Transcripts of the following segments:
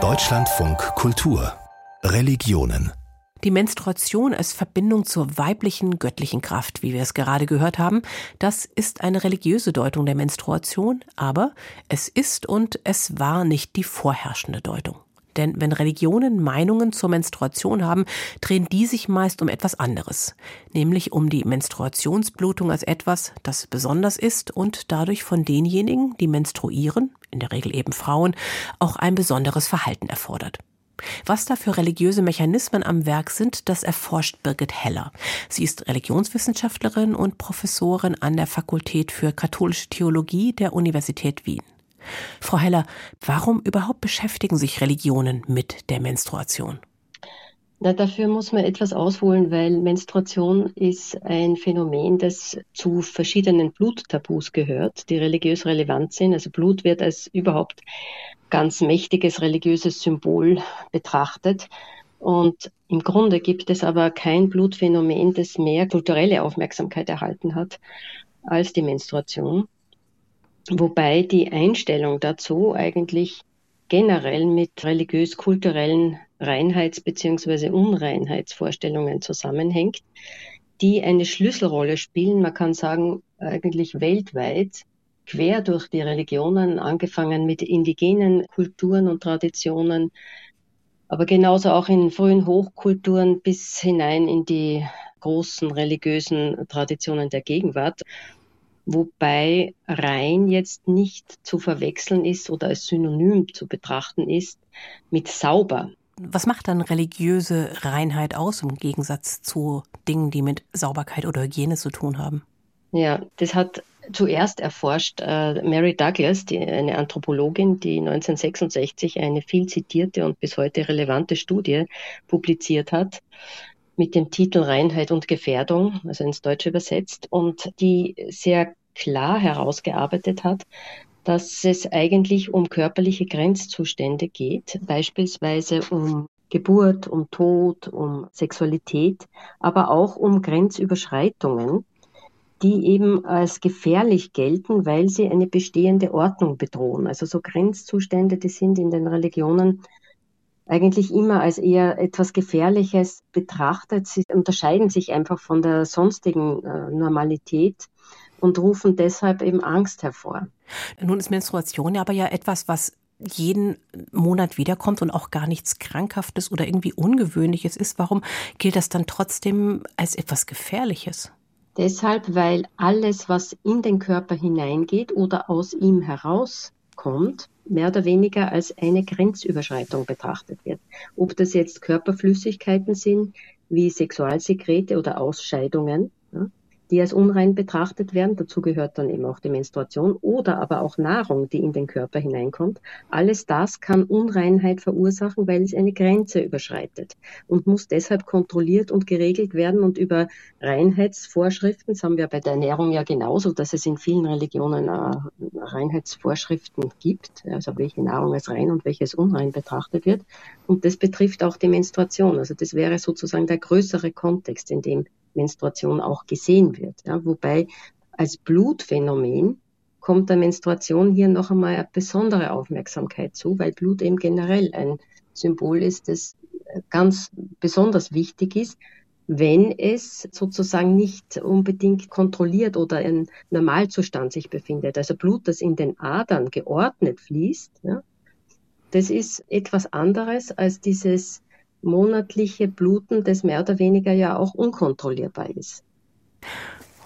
Deutschlandfunk Kultur Religionen die Menstruation als Verbindung zur weiblichen göttlichen Kraft, wie wir es gerade gehört haben, das ist eine religiöse Deutung der Menstruation, aber es ist und es war nicht die vorherrschende Deutung. Denn wenn Religionen Meinungen zur Menstruation haben, drehen die sich meist um etwas anderes, nämlich um die Menstruationsblutung als etwas, das besonders ist und dadurch von denjenigen, die menstruieren, in der Regel eben Frauen, auch ein besonderes Verhalten erfordert. Was da für religiöse Mechanismen am Werk sind, das erforscht Birgit Heller. Sie ist Religionswissenschaftlerin und Professorin an der Fakultät für katholische Theologie der Universität Wien. Frau Heller, warum überhaupt beschäftigen sich Religionen mit der Menstruation? Na, dafür muss man etwas ausholen, weil Menstruation ist ein Phänomen, das zu verschiedenen Bluttabus gehört, die religiös relevant sind. Also Blut wird als überhaupt ganz mächtiges religiöses Symbol betrachtet. Und im Grunde gibt es aber kein Blutphänomen, das mehr kulturelle Aufmerksamkeit erhalten hat als die Menstruation. Wobei die Einstellung dazu eigentlich generell mit religiös-kulturellen Reinheits- bzw. Unreinheitsvorstellungen zusammenhängt, die eine Schlüsselrolle spielen, man kann sagen, eigentlich weltweit, quer durch die Religionen, angefangen mit indigenen Kulturen und Traditionen, aber genauso auch in frühen Hochkulturen bis hinein in die großen religiösen Traditionen der Gegenwart wobei rein jetzt nicht zu verwechseln ist oder als Synonym zu betrachten ist mit sauber. Was macht dann religiöse Reinheit aus im Gegensatz zu Dingen, die mit Sauberkeit oder Hygiene zu tun haben? Ja, das hat zuerst erforscht äh, Mary Douglas, die, eine Anthropologin, die 1966 eine viel zitierte und bis heute relevante Studie publiziert hat mit dem Titel Reinheit und Gefährdung, also ins Deutsche übersetzt, und die sehr klar herausgearbeitet hat, dass es eigentlich um körperliche Grenzzustände geht, beispielsweise um Geburt, um Tod, um Sexualität, aber auch um Grenzüberschreitungen, die eben als gefährlich gelten, weil sie eine bestehende Ordnung bedrohen. Also so Grenzzustände, die sind in den Religionen eigentlich immer als eher etwas Gefährliches betrachtet. Sie unterscheiden sich einfach von der sonstigen äh, Normalität und rufen deshalb eben Angst hervor. Nun ist Menstruation aber ja etwas, was jeden Monat wiederkommt und auch gar nichts Krankhaftes oder irgendwie Ungewöhnliches ist. Warum gilt das dann trotzdem als etwas Gefährliches? Deshalb, weil alles, was in den Körper hineingeht oder aus ihm herauskommt, mehr oder weniger als eine Grenzüberschreitung betrachtet wird. Ob das jetzt Körperflüssigkeiten sind, wie Sexualsekrete oder Ausscheidungen, die als unrein betrachtet werden. Dazu gehört dann eben auch die Menstruation oder aber auch Nahrung, die in den Körper hineinkommt. Alles das kann Unreinheit verursachen, weil es eine Grenze überschreitet und muss deshalb kontrolliert und geregelt werden. Und über Reinheitsvorschriften, das haben wir bei der Ernährung ja genauso, dass es in vielen Religionen äh, Reinheitsvorschriften gibt, also welche Nahrung als rein und welches unrein betrachtet wird. Und das betrifft auch die Menstruation. Also das wäre sozusagen der größere Kontext, in dem Menstruation auch gesehen wird. Ja, wobei als Blutphänomen kommt der Menstruation hier noch einmal eine besondere Aufmerksamkeit zu, weil Blut eben generell ein Symbol ist, das ganz besonders wichtig ist, wenn es sozusagen nicht unbedingt kontrolliert oder im Normalzustand sich befindet. Also Blut, das in den Adern geordnet fließt, ja, das ist etwas anderes als dieses monatliche Bluten, das mehr oder weniger ja auch unkontrollierbar ist.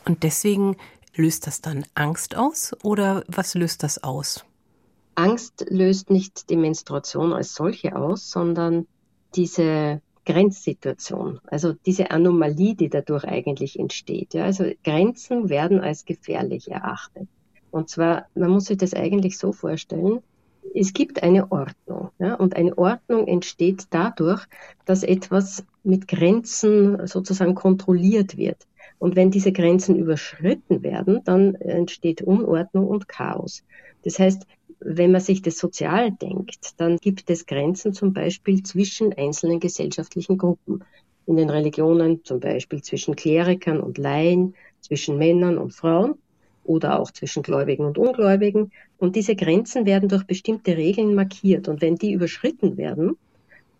Und deswegen löst das dann Angst aus oder was löst das aus? Angst löst nicht die Menstruation als solche aus, sondern diese Grenzsituation, also diese Anomalie, die dadurch eigentlich entsteht. Ja, also Grenzen werden als gefährlich erachtet. Und zwar, man muss sich das eigentlich so vorstellen, es gibt eine Ordnung. Ja, und eine Ordnung entsteht dadurch, dass etwas mit Grenzen sozusagen kontrolliert wird. Und wenn diese Grenzen überschritten werden, dann entsteht Unordnung und Chaos. Das heißt, wenn man sich das sozial denkt, dann gibt es Grenzen zum Beispiel zwischen einzelnen gesellschaftlichen Gruppen. In den Religionen zum Beispiel zwischen Klerikern und Laien, zwischen Männern und Frauen oder auch zwischen Gläubigen und Ungläubigen Und diese Grenzen werden durch bestimmte Regeln markiert. Und wenn die überschritten werden,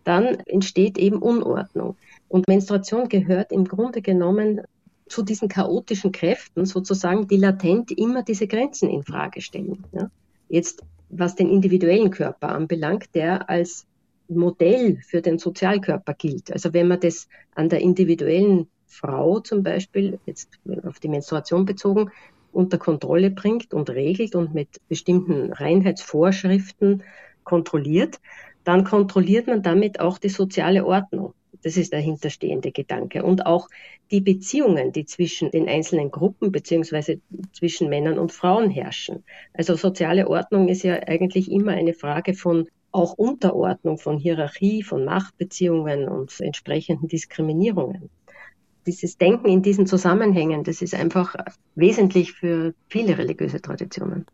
dann entsteht eben Unordnung. Und Menstruation gehört im Grunde genommen zu diesen chaotischen Kräften sozusagen, die latent immer diese Grenzen in Frage stellen. Ja? Jetzt, was den individuellen Körper anbelangt, der als Modell für den Sozialkörper gilt. Also wenn man das an der individuellen Frau zum Beispiel, jetzt auf die Menstruation bezogen, unter Kontrolle bringt und regelt und mit bestimmten Reinheitsvorschriften kontrolliert, dann kontrolliert man damit auch die soziale Ordnung. Das ist der hinterstehende Gedanke. Und auch die Beziehungen, die zwischen den einzelnen Gruppen beziehungsweise zwischen Männern und Frauen herrschen. Also soziale Ordnung ist ja eigentlich immer eine Frage von auch Unterordnung, von Hierarchie, von Machtbeziehungen und entsprechenden Diskriminierungen. Dieses Denken in diesen Zusammenhängen, das ist einfach wesentlich für viele religiöse Traditionen.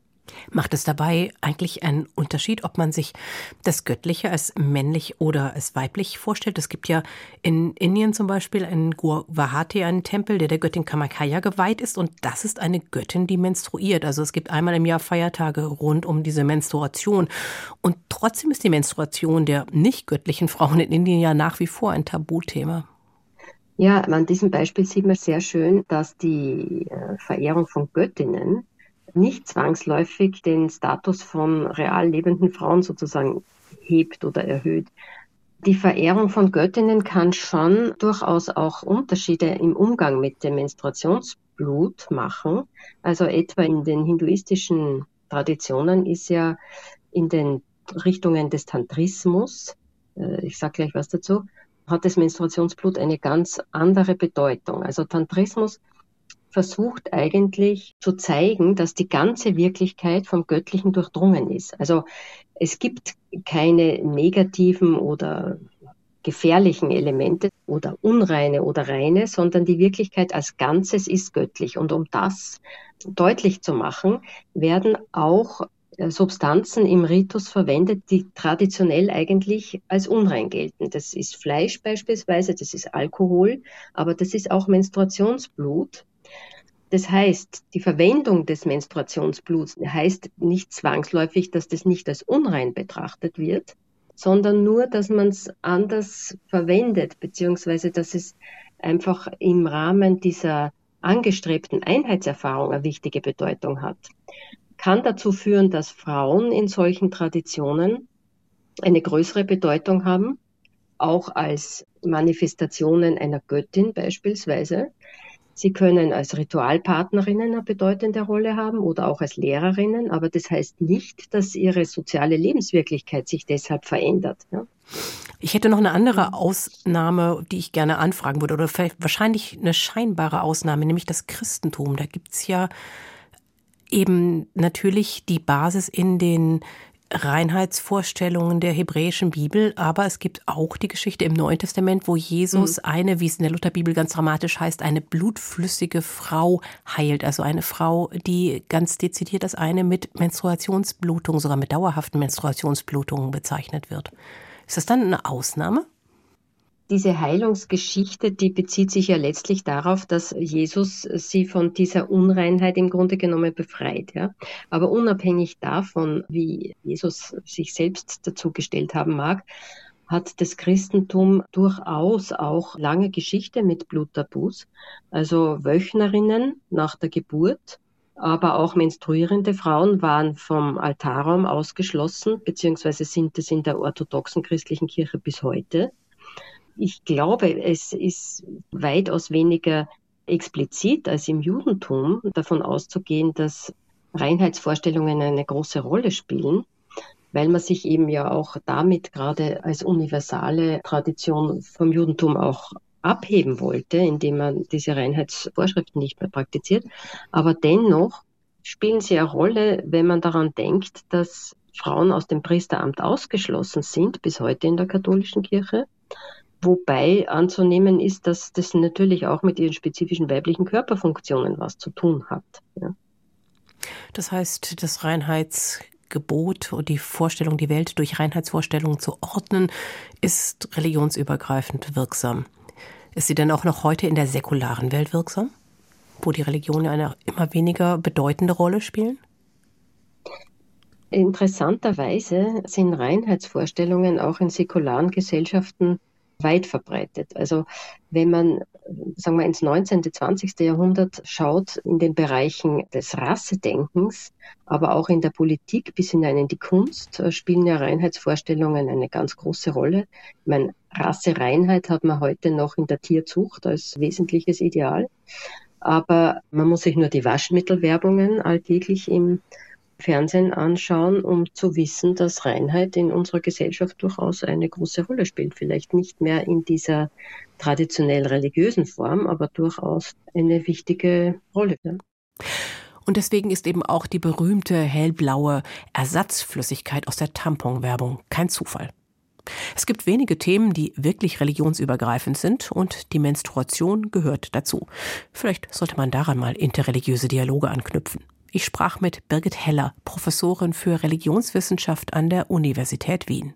Macht es dabei eigentlich einen Unterschied, ob man sich das Göttliche als männlich oder als weiblich vorstellt? Es gibt ja in Indien zum Beispiel in Guwahati einen Tempel, der der Göttin Kamakaya geweiht ist und das ist eine Göttin, die menstruiert. Also es gibt einmal im Jahr Feiertage rund um diese Menstruation und trotzdem ist die Menstruation der nicht göttlichen Frauen in Indien ja nach wie vor ein Tabuthema. Ja, an diesem Beispiel sieht man sehr schön, dass die äh, Verehrung von Göttinnen nicht zwangsläufig den Status von real lebenden Frauen sozusagen hebt oder erhöht. Die Verehrung von Göttinnen kann schon durchaus auch Unterschiede im Umgang mit dem Menstruationsblut machen. Also etwa in den hinduistischen Traditionen ist ja in den Richtungen des Tantrismus, äh, ich sage gleich was dazu, hat das Menstruationsblut eine ganz andere Bedeutung. Also Tantrismus versucht eigentlich zu zeigen, dass die ganze Wirklichkeit vom Göttlichen durchdrungen ist. Also es gibt keine negativen oder gefährlichen Elemente oder unreine oder reine, sondern die Wirklichkeit als Ganzes ist göttlich. Und um das deutlich zu machen, werden auch Substanzen im Ritus verwendet, die traditionell eigentlich als unrein gelten. Das ist Fleisch beispielsweise, das ist Alkohol, aber das ist auch Menstruationsblut. Das heißt, die Verwendung des Menstruationsbluts heißt nicht zwangsläufig, dass das nicht als unrein betrachtet wird, sondern nur, dass man es anders verwendet, beziehungsweise dass es einfach im Rahmen dieser angestrebten Einheitserfahrung eine wichtige Bedeutung hat. Kann dazu führen, dass Frauen in solchen Traditionen eine größere Bedeutung haben, auch als Manifestationen einer Göttin beispielsweise. Sie können als Ritualpartnerinnen eine bedeutende Rolle haben oder auch als Lehrerinnen, aber das heißt nicht, dass ihre soziale Lebenswirklichkeit sich deshalb verändert. Ja. Ich hätte noch eine andere Ausnahme, die ich gerne anfragen würde, oder wahrscheinlich eine scheinbare Ausnahme, nämlich das Christentum. Da gibt's ja eben natürlich die Basis in den Reinheitsvorstellungen der hebräischen Bibel, aber es gibt auch die Geschichte im Neuen Testament, wo Jesus mhm. eine, wie es in der Lutherbibel ganz dramatisch heißt, eine blutflüssige Frau heilt. Also eine Frau, die ganz dezidiert als eine mit Menstruationsblutungen, sogar mit dauerhaften Menstruationsblutungen bezeichnet wird. Ist das dann eine Ausnahme? Diese Heilungsgeschichte, die bezieht sich ja letztlich darauf, dass Jesus sie von dieser Unreinheit im Grunde genommen befreit. Ja? Aber unabhängig davon, wie Jesus sich selbst dazu gestellt haben mag, hat das Christentum durchaus auch lange Geschichte mit Bluttabus. Also Wöchnerinnen nach der Geburt, aber auch menstruierende Frauen waren vom Altarraum ausgeschlossen, beziehungsweise sind es in der orthodoxen christlichen Kirche bis heute. Ich glaube, es ist weitaus weniger explizit als im Judentum davon auszugehen, dass Reinheitsvorstellungen eine große Rolle spielen, weil man sich eben ja auch damit gerade als universale Tradition vom Judentum auch abheben wollte, indem man diese Reinheitsvorschriften nicht mehr praktiziert. Aber dennoch spielen sie eine Rolle, wenn man daran denkt, dass Frauen aus dem Priesteramt ausgeschlossen sind, bis heute in der katholischen Kirche, Wobei anzunehmen ist, dass das natürlich auch mit ihren spezifischen weiblichen Körperfunktionen was zu tun hat. Ja. Das heißt, das Reinheitsgebot und die Vorstellung, die Welt durch Reinheitsvorstellungen zu ordnen, ist religionsübergreifend wirksam. Ist sie denn auch noch heute in der säkularen Welt wirksam, wo die Religionen eine immer weniger bedeutende Rolle spielen? Interessanterweise sind Reinheitsvorstellungen auch in säkularen Gesellschaften weit verbreitet. Also wenn man, sagen wir, ins 19., 20. Jahrhundert schaut, in den Bereichen des Rassedenkens, aber auch in der Politik bis hinein in die Kunst, äh, spielen ja Reinheitsvorstellungen eine ganz große Rolle. Ich meine, Rassereinheit hat man heute noch in der Tierzucht als wesentliches Ideal. Aber man muss sich nur die Waschmittelwerbungen alltäglich im Fernsehen anschauen, um zu wissen, dass Reinheit in unserer Gesellschaft durchaus eine große Rolle spielt. Vielleicht nicht mehr in dieser traditionell religiösen Form, aber durchaus eine wichtige Rolle. Und deswegen ist eben auch die berühmte hellblaue Ersatzflüssigkeit aus der Tamponwerbung kein Zufall. Es gibt wenige Themen, die wirklich religionsübergreifend sind und die Menstruation gehört dazu. Vielleicht sollte man daran mal interreligiöse Dialoge anknüpfen. Ich sprach mit Birgit Heller, Professorin für Religionswissenschaft an der Universität Wien.